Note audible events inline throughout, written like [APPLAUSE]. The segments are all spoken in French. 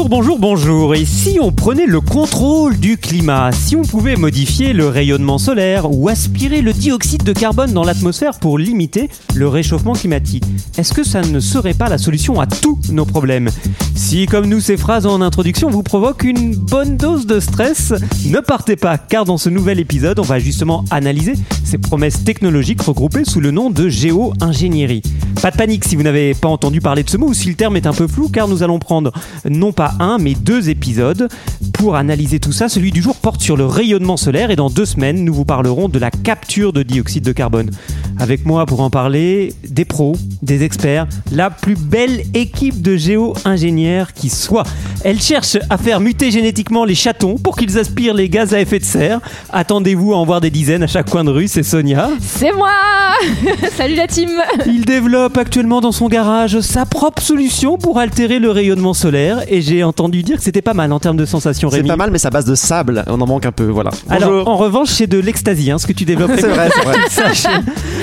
Bonjour, bonjour, bonjour. Et si on prenait le contrôle du climat, si on pouvait modifier le rayonnement solaire ou aspirer le dioxyde de carbone dans l'atmosphère pour limiter le réchauffement climatique, est-ce que ça ne serait pas la solution à tous nos problèmes? Si, comme nous, ces phrases en introduction vous provoquent une bonne dose de stress, ne partez pas, car dans ce nouvel épisode, on va justement analyser ces promesses technologiques regroupées sous le nom de géo-ingénierie. Pas de panique si vous n'avez pas entendu parler de ce mot ou si le terme est un peu flou, car nous allons prendre non pas un, mais deux épisodes pour analyser tout ça. Celui du jour porte sur le rayonnement solaire et dans deux semaines, nous vous parlerons de la capture de dioxyde de carbone. Avec moi pour en parler, des pros, des experts, la plus belle équipe de géo-ingénieurs qui soit. Elle cherche à faire muter génétiquement les chatons pour qu'ils aspirent les gaz à effet de serre. Attendez-vous à en voir des dizaines à chaque coin de rue, c'est Sonia. C'est moi [LAUGHS] Salut la team Il développe actuellement dans son garage sa propre solution pour altérer le rayonnement solaire et j'ai entendu dire que c'était pas mal en termes de sensations C'est pas mal, mais ça base de sable. On en manque un peu, voilà. Alors, en revanche, c'est de l'ecstasy, hein, ce que tu développes. C'est vrai, c'est vrai.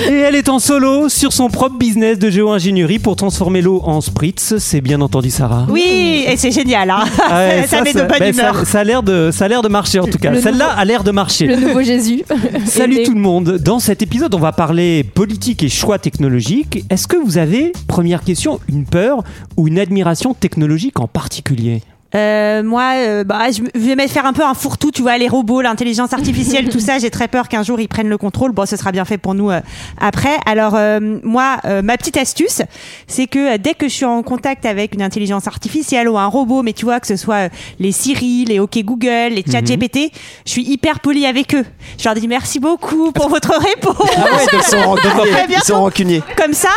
[LAUGHS] Et elle est en solo sur son propre business de géo-ingénierie pour transformer l'eau en spritz. C'est bien entendu, Sarah. Oui, et c'est génial. Hein. Ah ouais, [LAUGHS] ça, met de ça- bonne ça- humeur. ça a l'air de, ça a l'air de marcher en tout cas. Le Celle-là nouveau- a l'air de marcher. Le nouveau Jésus. [LAUGHS] Salut tout le monde. Dans cet épisode, on va parler politique et choix technologiques. Est-ce que vous avez, première question, une peur ou une admiration technologique en particulier? Euh, moi, euh, bah, je vais me faire un peu un fourre-tout, tu vois, les robots, l'intelligence artificielle, tout ça. J'ai très peur qu'un jour ils prennent le contrôle. Bon, ce sera bien fait pour nous euh, après. Alors, moi, ma petite astuce, c'est que dès que je suis en contact avec une intelligence artificielle ou un robot, mais tu vois, que ce soit les Siri, les OK Google, les Chat GPT, je suis hyper polie avec eux. Je leur dis merci beaucoup pour votre réponse. Ils sont [LAUGHS] rancuniers. Très Ils sont rancuniers. comme ça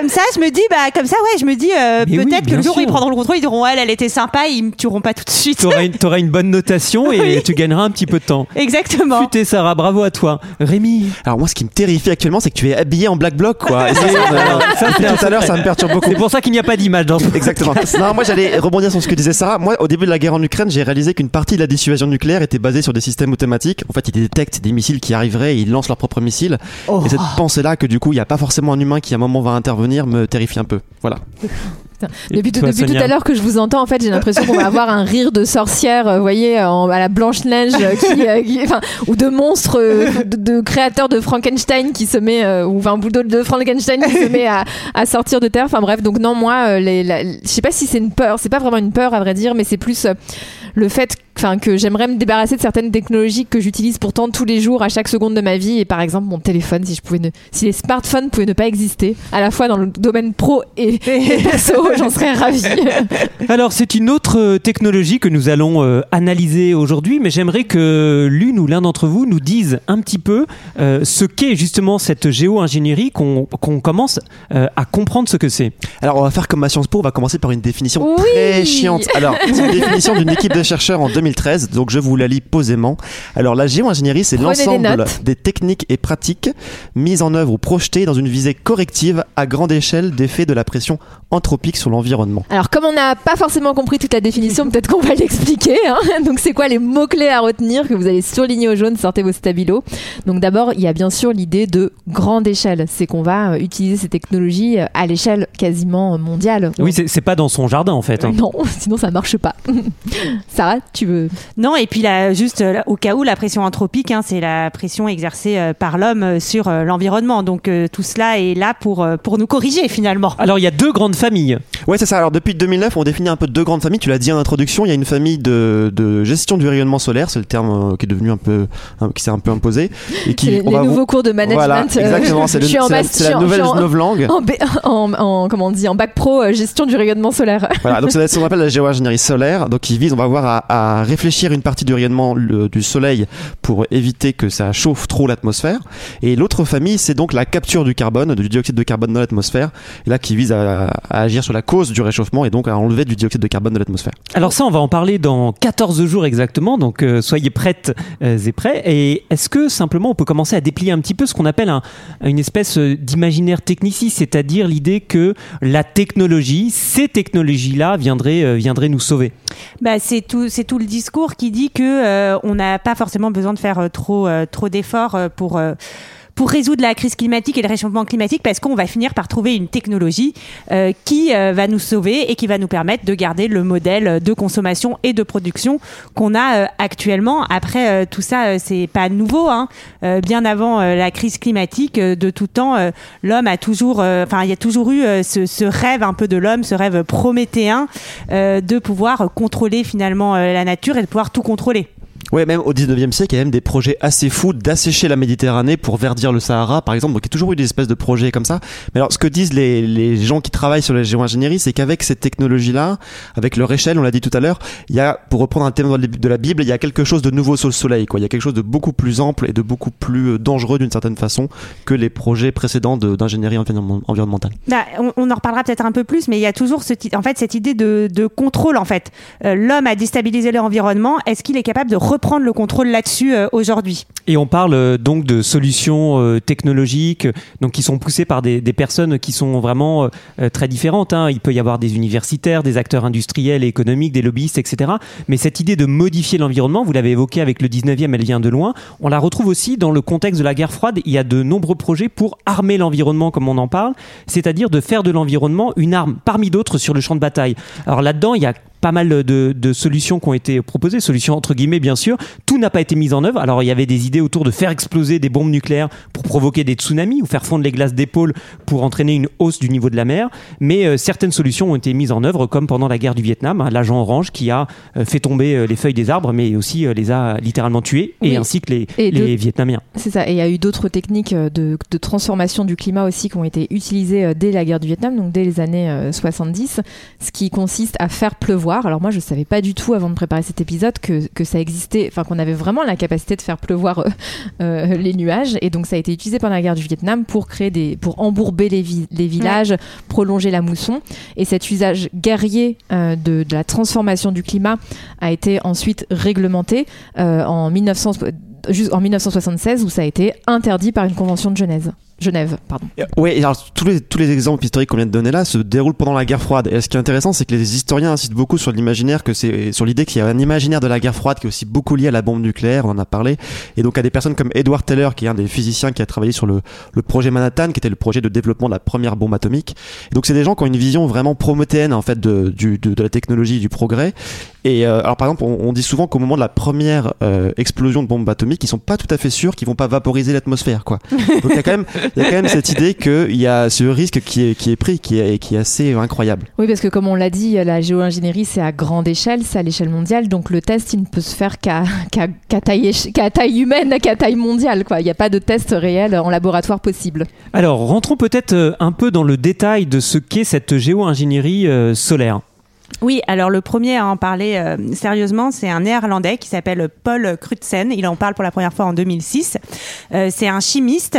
comme ça je me dis bah comme ça ouais je me dis euh, Mais oui, peut-être que bien le jour où sûr. ils prendront le contrôle ils diront elle elle était sympa ils me tueront pas tout de suite T'auras une, t'auras une bonne notation et [LAUGHS] tu gagneras un petit peu de temps. exactement Putain, Sarah, bravo à toi. Rémi, Alors, moi, ce qui me terrifie actuellement, c'est que tu es habillé en black bloc, quoi. Et ça, ça me- Ça, c'est un tout à l'heure, ça me perturbe beaucoup. c'est pour ça qu'il n'y a pas d'image dans ce [LAUGHS] Exactement. Non, moi j'allais rebondir sur ce que disait Sarah. Moi, au début de la guerre en Ukraine, j'ai réalisé qu'une partie de la dissuasion nucléaire était basée sur des systèmes automatiques. En fait, ils détectent des missiles qui arriveraient et ils lancent leurs propres missiles. Et cette pensée-là que du coup, il n'y a pas forcément un humain qui à un moment va intervenir me terrifie un peu. Voilà. Depuis, tout- toi, depuis tout Sonia à l'heure que je vous entends, en fait, j'ai l'impression qu'on va avoir un rire de sorcière, euh, vous voyez, en- à la Blanche-Neige, euh, qui, euh, qui- enfin, ou de monstre, euh, de, de créateur de Frankenstein qui se met, euh, ou enfin, boulot de Frankenstein qui se met à, à sortir de terre. Enfin bref, donc non, moi, euh, je sais pas si c'est une peur, c'est pas vraiment une peur à vrai dire, mais c'est plus euh, le fait enfin que j'aimerais me débarrasser de certaines technologies que j'utilise pourtant tous les jours à chaque seconde de ma vie et par exemple mon téléphone si je pouvais ne si les smartphones pouvaient ne pas exister à la fois dans le domaine pro et, et [LAUGHS] perso j'en serais ravie [LAUGHS] Alors, c'est une autre euh, technologie que nous allons euh, analyser aujourd'hui, mais j'aimerais que l'une ou l'un d'entre vous nous dise un petit peu euh, ce qu'est justement cette géo-ingénierie, qu'on qu'on commence euh, à comprendre ce que c'est. Alors, on va faire comme à Sciences Po, on va commencer par une définition Oui. très chiante. [LAUGHS] Alors, c'est une définition d'une équipe de chercheurs en 2013, donc je vous la lis posément. Alors, la géo-ingénierie, c'est l'ensemble des techniques et pratiques mises en œuvre ou projetées dans une visée corrective à grande échelle d'effets de la pression anthropique sur l'environnement. alors comme on n'a pas forcément compris toute la définition peut-être qu'on va [LAUGHS] l'expliquer hein. donc c'est quoi les mots clés à retenir que vous allez surligner au jaune? Sortez vos stabilos donc d'abord il y a bien sûr l'idée de grande échelle c'est qu'on va euh, utiliser ces technologies euh, à l'échelle quasiment mondiale Oui, c'est c'est pas dans son jardin en fait. hein. non [LAUGHS] sinon ça marche pas [LAUGHS] Sarah tu veux non et puis là juste euh, au cas où la pression anthropique hein, c'est la pression exercée euh, par l'homme euh, sur euh, l'environnement donc euh, tout cela est là pour euh, pour nous corriger finalement Alors, il y a deux grandes familles. Ouais, c'est ça. Alors, depuis 2009, on définit un peu deux grandes familles. Tu l'as dit en introduction, il y a une famille de, de gestion du rayonnement solaire, c'est le terme euh, qui est devenu un peu, un- qui s'est un peu imposé. Et qui, c'est les, on les va vous- nouveaux cours de management Voilà, exactement. C'est je le- suis en c'est la, mas- c'est je suis la en- nouvelle je suis en- novlangue. en, en, en- comment on dit en bac pro euh, gestion du rayonnement solaire Voilà, donc ça va être ce qu'on appelle la géo-ingénierie solaire, donc qui vise, on va voir, à, à réfléchir une partie du rayonnement du soleil pour éviter que ça chauffe trop l'atmosphère. Et l'autre famille, c'est donc la capture du carbone, du dioxyde de carbone dans l'atmosphère, là qui vise à, agir sur la cause du réchauffement et donc à enlever du dioxyde de carbone de l'atmosphère. Alors ça, on va en parler dans 14 jours exactement, donc euh, soyez prêtes euh, et prêts. Et est-ce que simplement on peut commencer à déplier un petit peu ce qu'on appelle un- une espèce euh, d'imaginaire techniciste, c'est-à-dire l'idée que la technologie, ces technologies-là viendraient, viendraient nous sauver? Bah, c'est tout, c'est tout le discours qui dit que euh, on n'a pas forcément besoin de faire euh, trop, euh, trop d'efforts pour. Pour résoudre la crise climatique et le réchauffement climatique, parce qu'on va finir par trouver une technologie euh, qui euh, va nous sauver et qui va nous permettre de garder le modèle de consommation et de production qu'on a euh, actuellement. Après, tout ça, c'est pas nouveau. Hein. Bien avant la crise climatique, de tout temps, l'homme a toujours, enfin, il y a toujours eu ce, ce rêve un peu de l'homme, ce rêve prométhéen de pouvoir contrôler finalement la nature et de pouvoir tout contrôler. Ouais, même au 19e siècle, il y a même des projets assez fous d'assécher la Méditerranée pour verdir le Sahara, par exemple. Donc, il y a toujours eu des espèces de projets comme ça. Mais alors, ce que disent les, gens qui travaillent sur la géo-ingénierie, c'est qu'avec cette technologie-là, avec leur échelle, on l'a dit tout à l'heure, il y a, pour reprendre un thème de la Bible, il y a quelque chose de nouveau sur le soleil, quoi. Il y a quelque chose de beaucoup plus ample et de beaucoup plus euh, dangereux d'une certaine façon que les projets précédents de- d'ingénierie environnement- environnementale. Bah, on, en reparlera peut-être un peu plus, mais il y a toujours en fait, cette idée de, de contrôle. En fait, Euh, l'homme a déstabilisé l'environnement. Est-ce qu'il est capable de reprendre le contrôle là-dessus euh, aujourd'hui Et on parle euh, donc de solutions euh, technologiques, donc qui sont poussées par des, personnes qui sont vraiment très différentes. hein. Il peut y avoir des universitaires, des acteurs industriels et économiques, des lobbyistes, etc. Mais cette idée de modifier l'environnement, vous l'avez évoqué avec le 19e, elle vient de loin. On la retrouve aussi dans le contexte de la guerre froide. Il y a de nombreux projets pour armer l'environnement, comme on en parle, c'est-à-dire de faire de l'environnement une arme parmi d'autres sur le champ de bataille. Alors là-dedans, il y a pas mal de, de solutions qui ont été proposées, solutions entre guillemets bien sûr. Tout n'a pas été mis en œuvre. Alors il y avait des idées autour de faire exploser des bombes nucléaires pour provoquer des tsunamis ou faire fondre les glaces des pôles pour entraîner une hausse du niveau de la mer. Mais euh, certaines solutions ont été mises en œuvre, comme pendant la guerre du Vietnam, hein, l'agent orange qui a euh, fait tomber euh, les feuilles des arbres, mais aussi les a littéralement tués, et ainsi que les, Vietnamiens. C'est ça. Et il y a eu d'autres techniques de, de transformation du climat aussi qui ont été utilisées dès la guerre du Vietnam, donc dès les années euh, 70, ce qui consiste à faire pleuvoir. Alors moi, je savais pas du tout avant de préparer cet épisode que, que ça existait, enfin qu'on avait vraiment la capacité de faire pleuvoir euh, [LAUGHS] euh, les nuages. Et donc ça a été utilisé pendant la guerre du Vietnam pour créer des, pour embourber les, vi- les villages, prolonger la mousson. Et cet usage guerrier euh, de, de la transformation du climat a été ensuite réglementé en 1900 juste en 1976 où ça a été interdit par une convention de Genève. Genève, pardon. Oui, alors tous les, tous les exemples historiques qu'on vient de donner là se déroulent pendant la guerre froide. Et ce qui est intéressant, c'est que les historiens insistent beaucoup sur l'imaginaire, que c'est sur l'idée qu'il y a un imaginaire de la guerre froide qui est aussi beaucoup lié à la bombe nucléaire, on en a parlé, et donc à des personnes comme Edward Teller, qui est un des physiciens qui a travaillé sur le, le projet Manhattan, qui était le projet de développement de la première bombe atomique. Et donc c'est des gens qui ont une vision vraiment prométhéenne en fait de, du, de, de la technologie du progrès. Et euh, alors par exemple, on, on dit souvent qu'au moment de la première euh, explosion de bombe atomique, ils sont pas tout à fait sûrs qu'ils vont pas vaporiser l'atmosphère, quoi. [LAUGHS] Donc il y a quand même il y a quand même cette idée qu'il y a ce risque qui est, qui est pris, qui est, qui est assez incroyable. Oui, parce que comme on l'a dit, la géo-ingénierie, c'est à grande échelle, c'est à l'échelle mondiale. Donc le test, il ne peut se faire qu'à qu'à- qu'à taille, qu'à taille humaine, qu'à taille mondiale. quoi. Il n'y a pas de test réel en laboratoire possible. Alors rentrons peut-être euh, un peu dans le détail de ce qu'est cette géo-ingénierie euh, solaire. Oui, alors le premier à en parler euh, sérieusement, c'est un néerlandais qui s'appelle Paul Crutzen. Il en parle pour la première fois en 2006. Euh, c'est un chimiste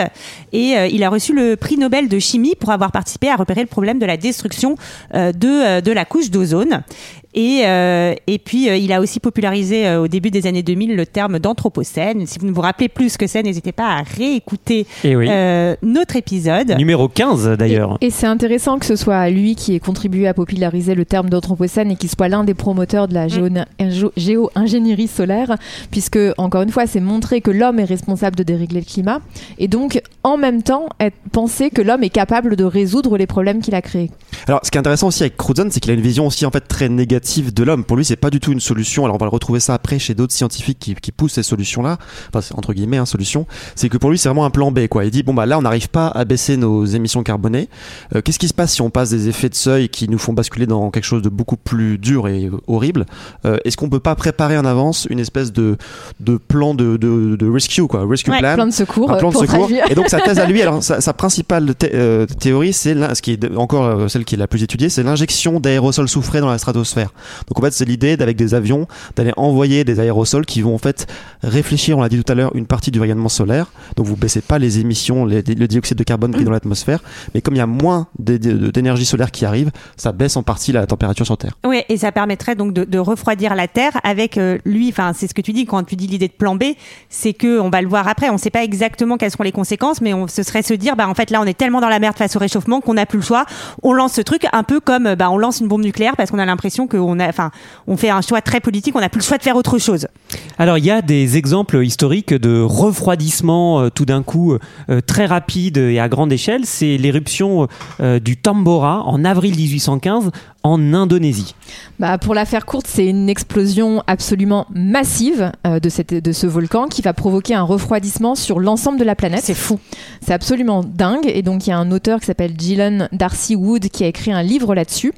et euh, il a reçu le prix Nobel de chimie pour avoir participé à repérer le problème de la destruction de, de la couche d'ozone. Et, euh, et puis, euh, il a aussi popularisé euh, au début des années 2000 le terme d'anthropocène. Si vous ne vous rappelez plus ce que c'est, n'hésitez pas à réécouter Et oui. euh, notre épisode. Numéro 15 d'ailleurs. Et, et c'est intéressant que ce soit lui qui ait contribué à populariser le terme d'anthropocène et qu'il soit l'un des promoteurs de la géo- géo- géo-ingénierie solaire, puisque, encore une fois, c'est montrer que l'homme est responsable de dérégler le climat, et donc, en même temps, être- penser que l'homme est capable de résoudre les problèmes qu'il a créés. Alors, ce qui est intéressant aussi avec Crutzen, c'est qu'il a une vision aussi en fait très négative de l'homme. Pour lui, c'est pas du tout une solution. Alors, on va le retrouver ça après chez d'autres scientifiques qui, qui poussent ces solutions-là. Enfin, c'est entre guillemets, hein, solution. C'est que pour lui, c'est vraiment un plan B, quoi. Il dit bon bah là, on n'arrive pas à baisser nos émissions carbonées. Euh, Qu'est-ce qui se passe si on passe des effets de seuil qui nous font basculer dans quelque chose de beaucoup plus dur et euh, horrible? Euh, Est-ce qu'on peut pas préparer en avance une espèce de de plan de de, de rescue, quoi, rescue Ouais, plan Plein de secours. un plan euh, de pour secours. traduire. Et donc sa thèse à lui, alors sa, sa principale euh, théorie, c'est ce qui est encore euh, celle qui est la plus étudiée, c'est l'injection d'aérosols soufrés dans la stratosphère. Donc en fait, c'est l'idée d'avec des avions d'aller envoyer des aérosols qui vont en fait réfléchir, on l'a dit tout à l'heure, une partie du rayonnement solaire. Donc vous baissez pas les émissions, les- le dioxyde de carbone qui est dans l'atmosphère, mais comme il y a moins d'é- d'énergie solaire qui arrive, ça baisse en partie la température sur Terre. Oui, et ça permettrait donc de, de refroidir la Terre avec euh, lui. Enfin, c'est ce que tu dis quand tu dis l'idée de plan B, c'est que on va le voir après. On ne sait pas exactement quelles seront les conséquences, mais on ce serait se dire, bah en fait là, on est tellement dans la merde face au réchauffement qu'on n'a plus le choix. On lance ce truc un peu comme euh, bah on lance une bombe nucléaire parce qu'on a l'impression qu'on a, enfin, on fait un choix très politique. On n'a plus le choix de faire autre chose. Alors il y a des exemples historiques de refroidissement euh, tout d'un coup euh, très rapide et à grande échelle. C'est l'éruption du Tambora en avril 1815 en Indonésie. Bah, pour la faire courte, c'est une explosion absolument massive euh, de, cette, de ce volcan qui va provoquer un refroidissement sur l'ensemble de la planète. C'est fou. C'est absolument dingue. Et donc, il y a un auteur qui s'appelle Gillen Darcy Wood qui a écrit un livre là-dessus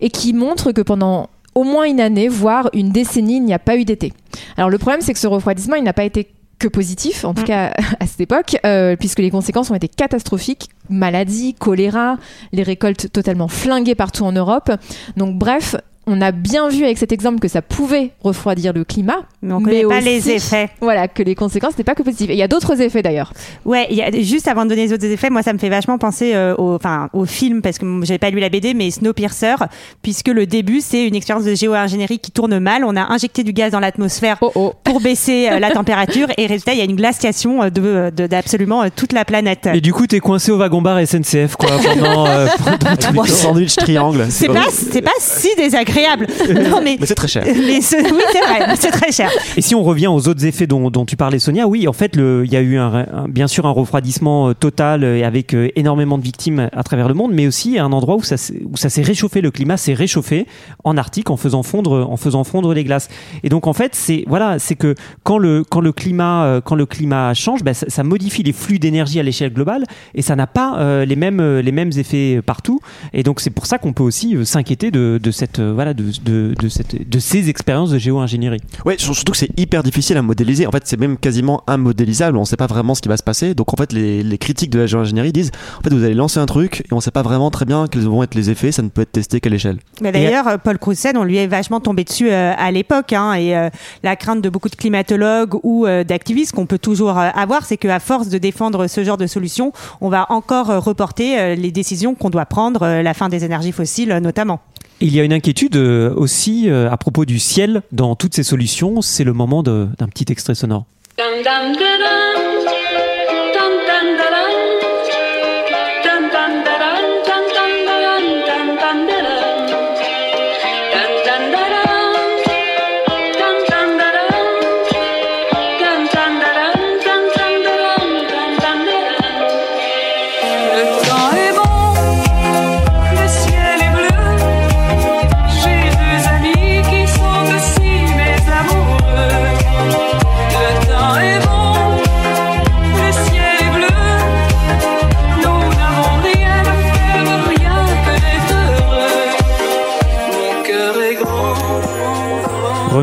et qui montre que pendant au moins une année, voire une décennie, il n'y a pas eu d'été. Alors, le problème, c'est que ce refroidissement, il n'a pas été que positif, en tout Mm. cas [LAUGHS] à cette époque, euh, puisque les conséquences ont été catastrophiques. Maladies, choléra, les récoltes totalement flinguées partout en Europe. Donc bref, on a bien vu avec cet exemple que ça pouvait refroidir le climat, Mais on connaît pas aussi, les effets. Voilà, que les conséquences n'étaient pas que positives. Et il y a d'autres effets d'ailleurs. Ouais, il y a, juste avant de donner les autres effets, moi ça me fait vachement penser euh, au, film parce que j'avais pas lu la BD, mais Snowpiercer, puisque le début c'est une expérience de géo-ingénierie qui tourne mal. On a injecté du gaz dans l'atmosphère Oh oh. pour baisser euh, la [LAUGHS] température et résultat il y a une glaciation euh, de de- d'absolument toute la planète. Et du coup, t'es coincé au wagon-bar SNCF quoi, pendant, euh, [LAUGHS] pendant tous les Le sandwich triangle. C'est pas c'est pas si désagréable. [LAUGHS] Non mais Mais c'est très cher. [LAUGHS] mais ce- oui c'est vrai, c'est très cher. Et si on revient aux autres effets dont, dont tu parlais, Sonia, oui, en fait, il y a eu un, un- bien sûr un refroidissement euh, total euh, et avec euh, énormément de victimes à travers le monde, mais aussi un endroit où ça, s'est- où ça s'est réchauffé, le climat s'est réchauffé en Arctique en faisant fondre, en faisant fondre les glaces. Et donc en fait, c'est voilà, c'est que quand le quand le climat quand le climat change, bah, ça, ça modifie les flux d'énergie à l'échelle globale et ça n'a pas euh, les mêmes les mêmes effets partout. Et donc c'est pour ça qu'on peut aussi s'inquiéter de, de cette voilà de, de, de cette de ces expériences de géo-ingénierie. Sur- surtout que c'est hyper difficile à modéliser. En fait, c'est même quasiment immodélisable. On sait pas vraiment ce qui va se passer. Donc, en fait, les, les critiques de la géo-ingénierie disent en fait, vous allez lancer un truc et on sait pas vraiment très bien quels vont être les effets. Ça ne peut être testé qu'à l'échelle. Mais d'ailleurs, Paul Croussen, on lui est vachement tombé dessus euh, à l'époque, hein, et euh, la crainte de beaucoup de climatologues ou euh, d'activistes qu'on peut toujours avoir, c'est qu'à force de défendre ce genre de solution, on va encore reporter les décisions qu'on doit prendre, la fin des énergies fossiles notamment. Il y a une inquiétude euh, aussi euh, à propos du ciel dans toutes ces solutions. C'est le moment d'un petit extrait sonore.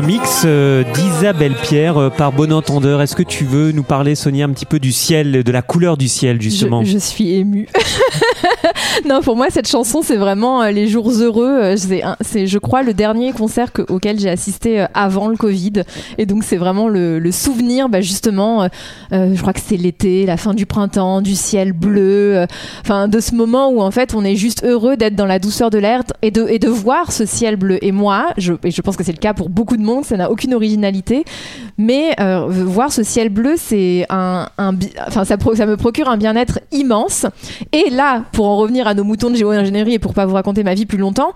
Remix euh, d'Isabelle Pierre euh, par Bon Entendeur. Est-ce que tu veux nous parler, Sonia, un petit peu du ciel, de la couleur du ciel, justement? Je, je suis émue. [LAUGHS] non, pour moi, cette chanson, c'est vraiment euh, les jours heureux. C'est, je crois, le dernier concert que- auquel j'ai assisté avant le Covid. Et donc, c'est vraiment le, le souvenir, bah, justement, euh, je crois que c'est l'été, la fin du printemps, du ciel bleu. euh, Enfin, de ce moment où, en fait, on est juste heureux d'être dans la douceur de l'air et de, et de voir ce ciel bleu. Et moi, je, et je pense que c'est le cas pour beaucoup de monde, ça n'a aucune originalité. Mais euh, voir ce ciel bleu, c'est un, enfin ça me procure un bien-être immense. Et là, pour en revenir à nos moutons de géo-ingénierie et pour pas vous raconter ma vie plus longtemps,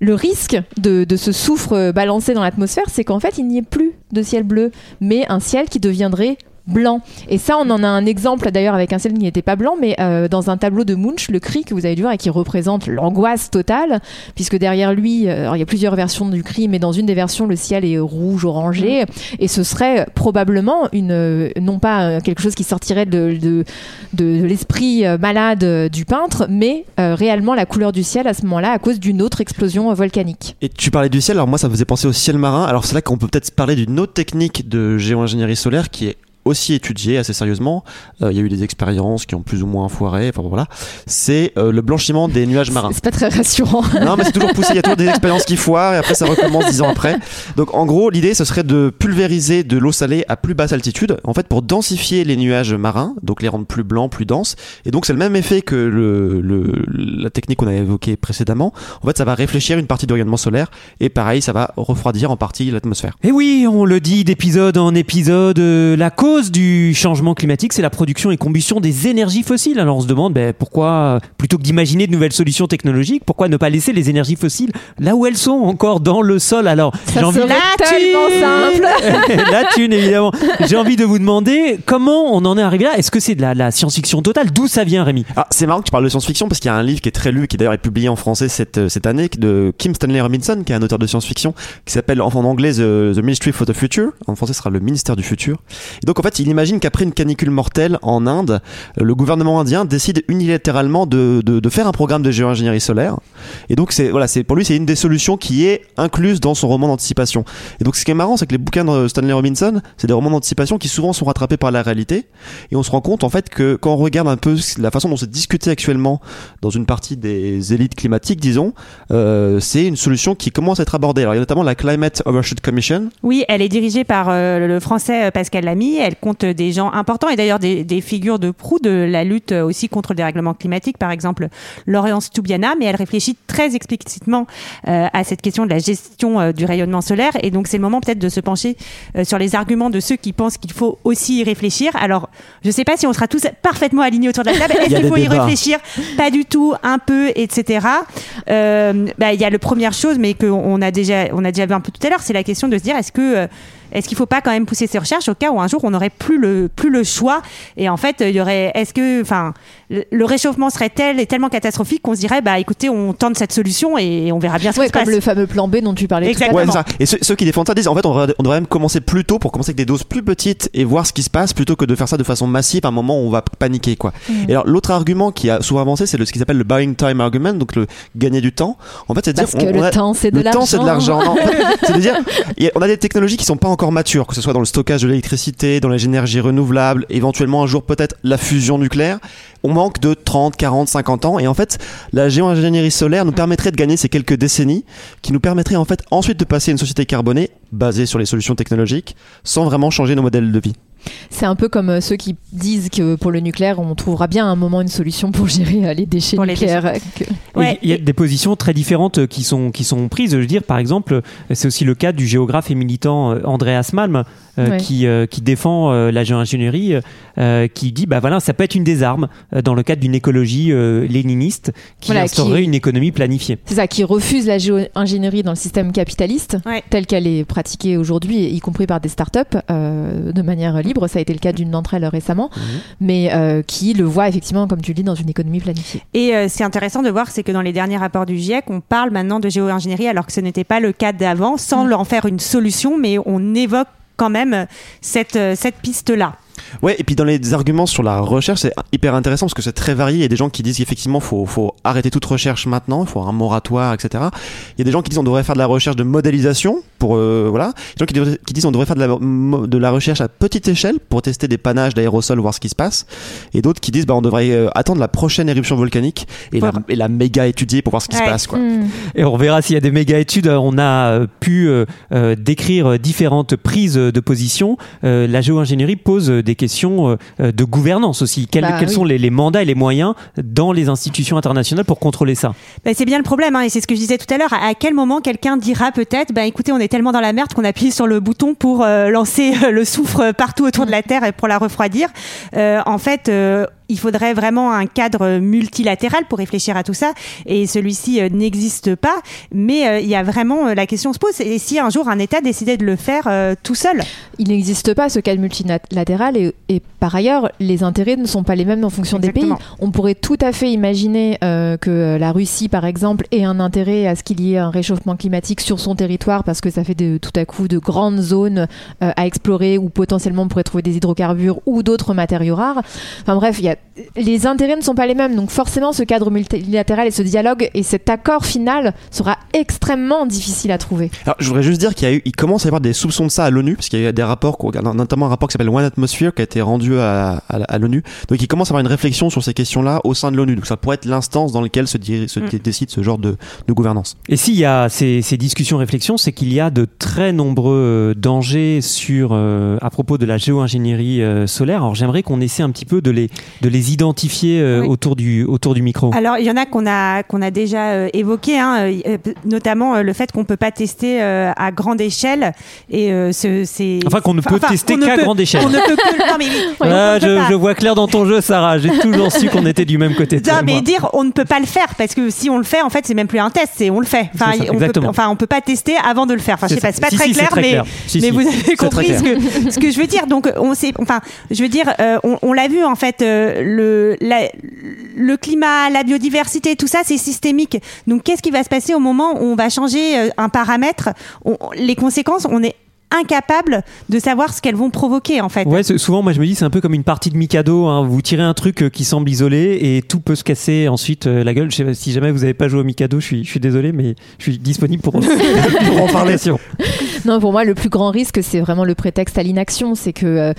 le risque de, de ce soufre euh, balancé dans l'atmosphère, c'est qu'en fait, il n'y ait plus de ciel bleu, mais un ciel qui deviendrait blanc. Et ça, on en a un exemple d'ailleurs avec un ciel qui n'était pas blanc, mais euh, dans un tableau de Munch, le cri que vous avez dû voir et qui représente l'angoisse totale, puisque derrière lui, euh, alors, il y a plusieurs versions du cri, mais dans une des versions, le ciel est rouge, orangé, et ce serait probablement une, euh, non pas euh, quelque chose qui sortirait de, de, de l'esprit euh, malade euh, du peintre, mais euh, réellement la couleur du ciel à ce moment-là à cause d'une autre explosion euh, volcanique. Et tu parlais du ciel, alors moi ça me faisait penser au ciel marin. Alors c'est là qu'on peut peut-être parler d'une autre technique de géo-ingénierie solaire qui est aussi étudié assez sérieusement. Euh, Il y a eu des expériences qui ont plus ou moins foiré. Enfin voilà. C'est euh, le blanchiment des nuages marins. C'est pas très rassurant. [LAUGHS] Non, mais c'est toujours poussé. Il y a toujours des expériences qui foirent et après ça recommence dix ans après. Donc en gros, l'idée ce serait de pulvériser de l'eau salée à plus basse altitude, en fait pour densifier les nuages marins, donc les rendre plus blancs, plus denses. Et donc c'est le même effet que le, le- la technique qu'on a évoquée précédemment. En fait, ça va réfléchir une partie du rayonnement solaire et pareil, ça va refroidir en partie l'atmosphère. Et oui, on le dit d'épisode en épisode, euh, la cause du changement climatique, c'est la production et combustion des énergies fossiles. Alors on se demande ben, pourquoi, plutôt que d'imaginer de nouvelles solutions technologiques, pourquoi ne pas laisser les énergies fossiles là où elles sont, encore dans le sol? Alors Ça j'ai envie serait La tellement thune [LAUGHS] simple. [LAUGHS] la thune évidemment. J'ai envie de vous demander comment on en est arrivé là. Est-ce que c'est de la, la science-fiction totale? D'où ça vient, Rémi? Ah, c'est marrant que tu parles de science-fiction parce qu'il y a un livre qui est très lu, qui d'ailleurs est publié en français cette, euh, cette année, de Kim Stanley Robinson, qui est un auteur de science-fiction, qui s'appelle en en anglais The, The Ministry for the Future. En français, ce sera le ministère du futur. Et donc, en fait, il imagine qu'après une canicule mortelle en Inde, le gouvernement indien décide unilatéralement de, de, faire un programme de géo-ingénierie solaire. Et donc, c'est, voilà, c'est, pour lui, c'est une des solutions qui est incluse dans son roman d'anticipation. Et donc, ce qui est marrant, c'est que les bouquins de Stanley Robinson, c'est des romans d'anticipation qui souvent sont rattrapés par la réalité. Et on se rend compte, en fait, que quand on regarde un peu la façon dont c'est discuté actuellement dans une partie des élites climatiques, disons, euh, c'est une solution qui commence à être abordée. Alors, il y a notamment la Climate Overshoot Commission. Oui, elle est dirigée par euh, le français euh, Pascal Lamy. Compte des gens importants et d'ailleurs des, des figures de proue de la lutte aussi contre le dérèglement climatique, par exemple Laurence Toubiana, mais elle réfléchit très explicitement euh, à cette question de la gestion euh, du rayonnement solaire. Et donc c'est le moment peut-être de se pencher euh, sur les arguments de ceux qui pensent qu'il faut aussi y réfléchir. Alors, je ne sais pas si on sera tous parfaitement alignés autour de la table. [LAUGHS] Est-ce qu'il faut y réfléchir Pas du tout, un peu, etc. Euh, bah, Il y a la première chose, mais qu'on a déjà, on a déjà vu un peu tout à l'heure, c'est la question de se dire est-ce que euh, est-ce qu'il faut pas quand même pousser ces recherches au cas où un jour on n'aurait plus le plus le choix et en fait il y aurait est-ce que enfin le, réchauffement serait tel et tellement catastrophique qu'on se dirait bah écoutez on tente cette solution et on verra bien ce Ouais, qui se passe. comme le fameux plan B dont tu parlais tout à Exactement. l'heure. Ouais. Et ceux, ceux qui défendent ça disent en fait on devrait, on devrait même commencer plus tôt pour commencer avec des doses plus petites et voir ce qui se passe plutôt que de faire ça de façon massive à un moment où on va paniquer quoi. Et alors l'autre argument qui a souvent avancé c'est le, ce qui s'appelle le buying time argument donc le gagner du temps. En fait c'est de Parce dire que on- le on a- temps, c'est de le temps c'est de l'argent. l'argent. C'est de dire on a des technologies qui sont pas encore matures que ce soit dans le stockage de l'électricité, dans les énergies renouvelables, éventuellement un jour peut-être la fusion nucléaire. On manque de 30, 40, 50 ans et en fait la géo-ingénierie solaire nous permettrait de gagner ces quelques décennies qui nous permettraient en fait ensuite de passer à une société carbonée basée sur les solutions technologiques sans vraiment changer nos modèles de vie. C'est un peu comme euh, ceux qui disent que pour le nucléaire, on trouvera bien à un moment une solution pour gérer euh, les déchets Pour les nucléaires. [LAUGHS] que- Ouais. Il y a des positions très différentes euh, qui sont, qui sont prises. Je veux dire, par exemple, c'est aussi le cas du géographe et militant Andreas Malm, euh, Ouais. qui, euh, qui défend euh, la géo-ingénierie, euh, qui dit bah voilà, ça peut être une des armes euh, dans le cadre d'une écologie euh, léniniste qui Voilà, instaurerait qui- une économie planifiée. C'est ça, qui refuse la géo-ingénierie dans le système capitaliste, Ouais. telle qu'elle est pratiquée aujourd'hui, y compris par des startups, euh, de manière libre. Ça a été le cas d'une d'entre elles récemment, mais euh, qui le voit effectivement, comme tu le dis, dans une économie planifiée. Et euh, c'est intéressant de voir, c'est que dans les derniers rapports du GIEC, on parle maintenant de géo-ingénierie alors que ce n'était pas le cas d'avant, sans en faire une solution, mais on évoque quand même euh, cette, cette piste-là. Ouais, et puis dans les arguments sur la recherche, c'est hyper intéressant parce que c'est très varié. Il y a des gens qui disent qu'effectivement, faut, faut arrêter toute recherche maintenant, il faut un moratoire, etc. Il y a des gens qui disent on devrait faire de la recherche de modélisation pour, euh, voilà. Il y a des gens qui, disent on devrait faire de la, de la recherche à petite échelle pour tester des panaches d'aérosols, voir ce qui se passe. Et d'autres qui disent bah on devrait euh, attendre la prochaine éruption volcanique et, la, et la méga étudier pour voir ce qui Ouais. se passe, quoi. Mm. Et on verra s'il y a des méga études. On a euh, pu euh, euh, décrire euh, différentes prises de position. Euh, la géo-ingénierie pose euh, des questions euh, euh, de gouvernance aussi. Quels, Bah quels oui. sont les, les mandats et les moyens dans les institutions internationales pour contrôler ça? Ben, c'est bien le problème, hein, et c'est ce que je disais tout à l'heure. À quel moment quelqu'un dira peut-être, ben écoutez, on est tellement dans la merde qu'on appuie sur le bouton pour euh, lancer le soufre partout autour de la Terre et pour la refroidir. Euh, en fait, euh, il faudrait vraiment un cadre multilatéral pour réfléchir à tout ça, et celui-ci euh, n'existe pas. Mais euh, il y a vraiment euh, la question se pose et si un jour un État décidait de le faire tout seul? Il n'existe pas ce cadre multilatéral et, et par ailleurs, les intérêts ne sont pas les mêmes en fonction des pays. On pourrait tout à fait imaginer euh, que la Russie, par exemple, ait un intérêt à ce qu'il y ait un réchauffement climatique sur son territoire parce que ça fait de, tout à coup de grandes zones euh, à explorer où potentiellement on pourrait trouver des hydrocarbures ou d'autres matériaux rares. Enfin bref, il y a- les intérêts ne sont pas les mêmes. Donc forcément, ce cadre multilatéral et ce dialogue et cet accord final sera extrêmement difficile à trouver. Alors, je voudrais juste dire qu'il y a eu, il commence à y avoir des soupçons de ça à l'ONU, parce qu'il y a eu des rapports, notamment un rapport qui s'appelle One Atmosphere, qui a été rendu à, à, à l'ONU. Donc, il commence à y avoir une réflexion sur ces questions-là au sein de l'ONU. Donc, ça pourrait être l'instance dans laquelle se, diri- se Mm. décide ce genre de, de gouvernance. Et s'il y a ces, ces discussions, réflexions, c'est qu'il y a de très nombreux euh, dangers sur, euh, à propos de la géo-ingénierie euh, solaire. Alors j'aimerais qu'on essaie un petit peu de les, de les identifier euh, Oui. autour, du, autour du micro. Alors, il y en a qu'on a qu'on a déjà euh, évoqué, hein, euh, euh, notamment le fait qu'on peut pas tester à grande échelle et ce- c'est Enfin, qu'on ne peut tester qu'on ne qu'à grande échelle. qu'on ne peut que- non mais oui, [LAUGHS] on Ah, ne je, vois clair dans ton jeu, Sarah. J'ai toujours su qu'on était du même côté. Non, mais moi. dire on ne peut pas le faire parce que si on le fait, en fait, c'est même plus un test, c'est on le fait. Enfin, ça, on peut, enfin, on peut pas tester avant de le faire. Enfin, je sais pas, c'est pas Si, très si, clair, très mais. Si, vous avez compris ce que ce que je veux dire. Donc, on sait, enfin, je veux dire, euh, on, on l'a vu en fait, euh, le le climat, la biodiversité, tout ça, c'est systémique. Donc, qu'est-ce qui va se passer au moment où on va changer euh, un paramètre? Les conséquences, on est incapable de savoir ce qu'elles vont provoquer en fait. Ouais, souvent, moi, je me dis, c'est un peu comme une partie de Mikado. hein. Vous tirez un truc euh, qui semble isolé et tout peut se casser ensuite euh, la gueule. Je sais pas, si jamais vous n'avez pas joué au Mikado, je suis, je suis désolé, mais je suis disponible pour, [LAUGHS] pour en parler. Non, pour moi, le plus grand risque, c'est vraiment le prétexte à l'inaction. C'est que euh,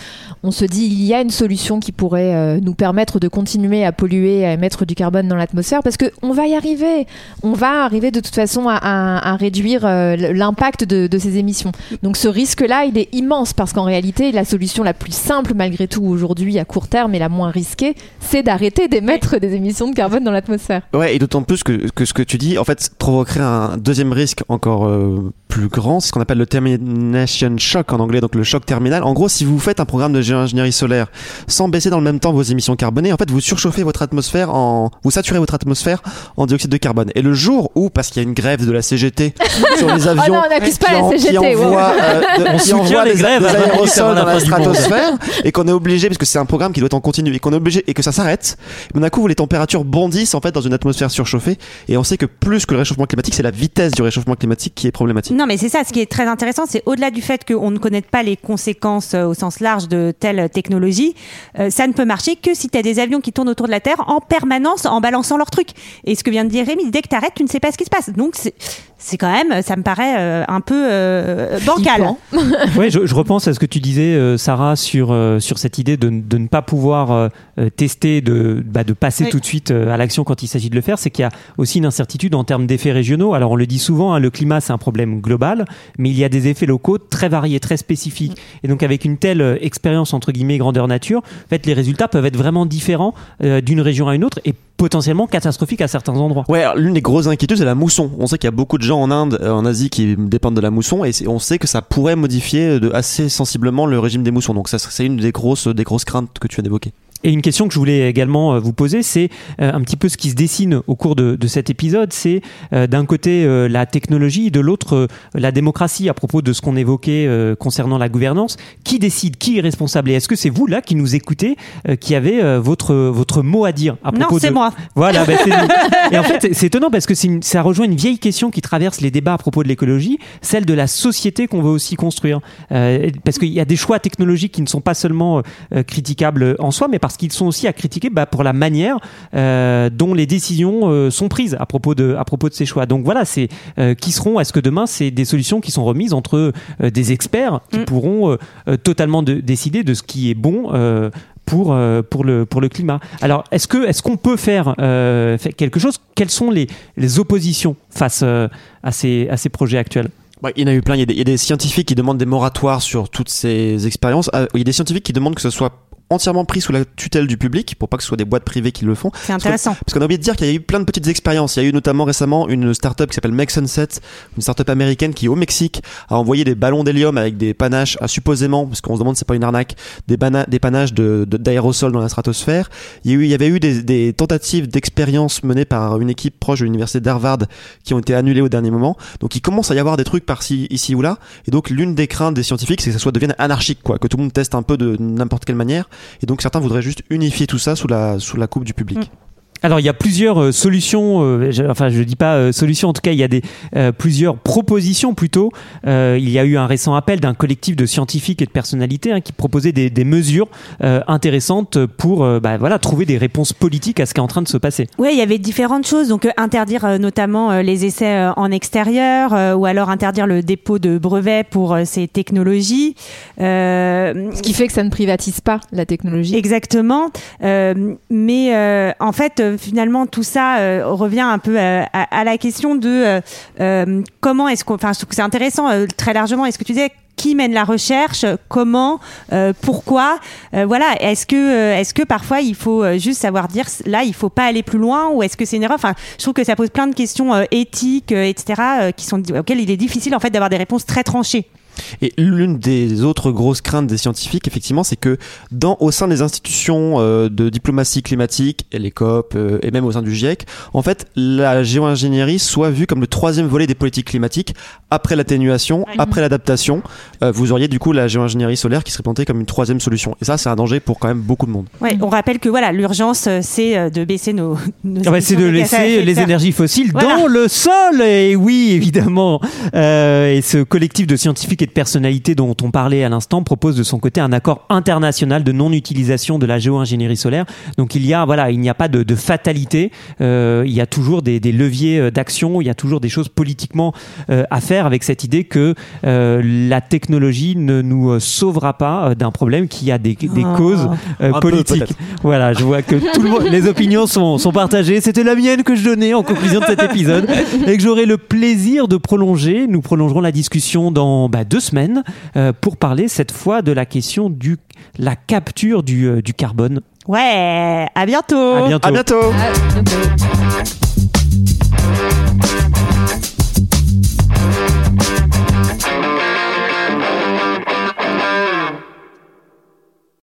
on se dit il y a une solution qui pourrait euh, nous permettre de continuer à polluer, à émettre du carbone dans l'atmosphère, parce que on va y arriver. On va arriver de toute façon à, à- à réduire euh, l'impact de, de ces émissions. Donc ce risque-là, il est immense parce qu'en réalité, la solution la plus simple, malgré tout, aujourd'hui à court terme et la moins risquée, c'est d'arrêter d'émettre des émissions de carbone dans l'atmosphère. Ouais, et d'autant plus que, que ce que tu dis, en fait, provoquerait un deuxième risque encore euh, plus grand, c'est ce qu'on appelle le termination shock en anglais, donc le choc terminal. En gros, si vous faites un programme de géo-ingénierie solaire sans baisser dans le même temps vos émissions carbonées, en fait, vous surchauffez votre atmosphère en, vous saturez votre atmosphère en dioxyde de carbone. Et le jour où, parce qu'il y a une grève de la CGT [LAUGHS] sur les avions, Oh non, on n'accuse pas qui la CGT, qui wow. envoie, euh, de- [LAUGHS] On qui envoie les des, grèves des avant aérosols dans la stratosphère et qu'on est obligé, parce que c'est un programme qui doit être en continu, et qu'on est obligé et que ça s'arrête, d'un coup les températures bondissent en fait dans une atmosphère surchauffée, et on sait que plus que le réchauffement climatique, c'est la vitesse du réchauffement climatique qui est problématique. Non, mais c'est ça. Ce qui est très intéressant, c'est au-delà du fait qu'on ne connaît pas les conséquences euh, au sens large de telle technologie, euh, ça ne peut marcher que si tu as des avions qui tournent autour de la Terre en permanence en balançant leurs trucs. Et ce que vient de dire Rémi, dès que tu arrêtes, tu ne sais pas ce qui se passe. Donc, c'est quand même, ça me paraît euh, un peu euh, bancal. [LAUGHS] Ouais, je, je repense à ce que tu disais, euh, Sarah, sur, euh, sur cette idée de, de ne pas pouvoir euh, euh, tester, de, bah, de passer Oui. tout de suite euh, à l'action quand il s'agit de le faire. C'est qu'il y a aussi une incertitude en termes d'effets régionaux. Alors, on le dit souvent, hein, le climat, c'est un problème global, mais il y a des effets locaux très variés, très spécifiques. Et donc, avec une telle euh, expérience, entre guillemets, grandeur nature, en fait, les résultats peuvent être vraiment différents euh, d'une région à une autre et potentiellement catastrophiques à certains endroits. Ouais, l'une des grosses inquiétudes, c'est la mousson. On sait qu'il y a beaucoup de gens en Inde, euh, en Asie, qui dépendent de la mousson, et on sait que ça pourrait modifier de, assez sensiblement le régime des moussons. Donc ça, c'est une des grosses, des grosses craintes que tu viens d'évoquer. Et une question que je voulais également euh, vous poser, c'est euh, un petit peu ce qui se dessine au cours de, de cet épisode. C'est euh, d'un côté la technologie, de l'autre la démocratie à propos de ce qu'on évoquait concernant la gouvernance. Qui décide Qui est responsable? Et est-ce que c'est vous là qui nous écoutez, qui avez votre votre mot à dire à propos Non, c'est de... moi. Voilà, bah, c'est. [LAUGHS] Et en fait, c'est- étonnant parce que c'est une- ça rejoint une vieille question qui traverse les débats à propos de l'écologie, celle de la société qu'on veut aussi construire. Euh, parce qu'il y a des choix technologiques qui ne sont pas seulement critiquables en soi, mais parce qu'ils sont aussi à critiquer bah, pour la manière euh, dont les décisions euh, sont prises à propos de à propos de ces choix. Donc voilà, c'est euh, qui seront. Est-ce que demain c'est des solutions qui sont remises entre euh, des experts qui Mm. pourront totalement de- décider de ce qui est bon euh, pour, pour, le, pour le climat. Alors, est-ce qu'on peut faire, euh, quelque chose? Quelles sont les, les oppositions face euh, à, ces, à ces projets actuels? Ouais, il y en a eu plein. Il y, a des, il y a des scientifiques qui demandent des moratoires sur toutes ces expériences. Il y a des scientifiques qui demandent que ce soit entièrement pris sous la tutelle du public pour pas que ce soit des boîtes privées qui le font. C'est intéressant. Parce qu'on a oublié de dire qu'il y a eu plein de petites expériences. Il y a eu notamment récemment une startup qui s'appelle Make Sunset, une startup américaine qui au Mexique a envoyé des ballons d'hélium avec des panaches à supposément, parce qu'on se demande si c'est pas une arnaque, des, panaches de, de- d'aérosols dans la stratosphère. Il y, a eu, il y avait eu des, des tentatives d'expérience menées par une équipe proche de l'université d'Harvard qui ont été annulées au dernier moment. Donc il commence à y avoir des trucs par-ci, ici ou là. Et donc l'une des craintes des scientifiques, c'est que ça soit devienne anarchique, quoi, que tout le monde teste un peu de n'importe quelle manière. Et donc certains voudraient juste unifier tout ça sous la, sous la coupe du public. Alors il y a plusieurs euh, solutions, euh, je- enfin je dis pas euh, solutions, en tout cas il y a des euh, plusieurs propositions plutôt. Euh, il y a eu un récent appel d'un collectif de scientifiques et de personnalités hein, qui proposait des, des mesures euh, intéressantes pour euh, bah, voilà trouver des réponses politiques à ce qui est en train de se passer. Oui, il y avait différentes choses. Donc, euh, interdire euh, notamment euh, les essais euh, en extérieur euh, ou alors interdire le dépôt de brevets pour euh, ces technologies. Euh, Ce qui fait que ça ne privatise pas la technologie. Exactement. Euh, mais euh, en fait, euh, finalement, tout ça euh, revient un peu euh, à, la question de comment est-ce qu'on. Enfin, c'est intéressant très largement. Est-ce que tu disais qui mène la recherche Comment Pourquoi Voilà. Est-ce que est-ce que parfois il faut juste savoir dire là il faut pas aller plus loin ou est-ce que c'est une erreur? Enfin, je trouve que ça pose plein de questions éthiques, etc. qui sont auxquelles il est difficile en fait d'avoir des réponses très tranchées. Et l'une des autres grosses craintes des scientifiques, effectivement, c'est que dans, au sein des institutions euh, de diplomatie climatique, et les COP, euh, et même au sein du GIEC, en fait, la géo-ingénierie soit vue comme le troisième volet des politiques climatiques, après l'atténuation, après l'adaptation. Euh, vous auriez du coup la géo-ingénierie solaire qui serait présentée comme une troisième solution. Et ça, c'est un danger pour quand même beaucoup de monde. Ouais, on rappelle que voilà, l'urgence c'est de baisser nos. nos Ah bah, c'est de laisser les énergies fossiles Voilà. dans le sol. Et oui, évidemment. Euh, et ce collectif de scientifiques et de personnalités dont on parlait à l'instant propose de son côté un accord international de non-utilisation de la géo-ingénierie solaire. Donc il y a voilà, il n'y a pas de, de fatalité. Euh, il y a toujours des, des leviers euh, d'action. Il y a toujours des choses politiquement euh, à faire avec cette idée que euh, la technologie ne nous sauvera pas d'un problème qui a des, des Oh. causes euh, peu, politiques. Voilà, je vois que tout le monde, les opinions sont, sont partagées. C'était la mienne que je donnais en conclusion de cet épisode et que j'aurai le plaisir de prolonger. Nous prolongerons la discussion dans bah, deux deux semaines euh, pour parler cette fois de la question de la capture du, euh, du, carbone. Ouais. À bientôt. À bientôt. À bientôt.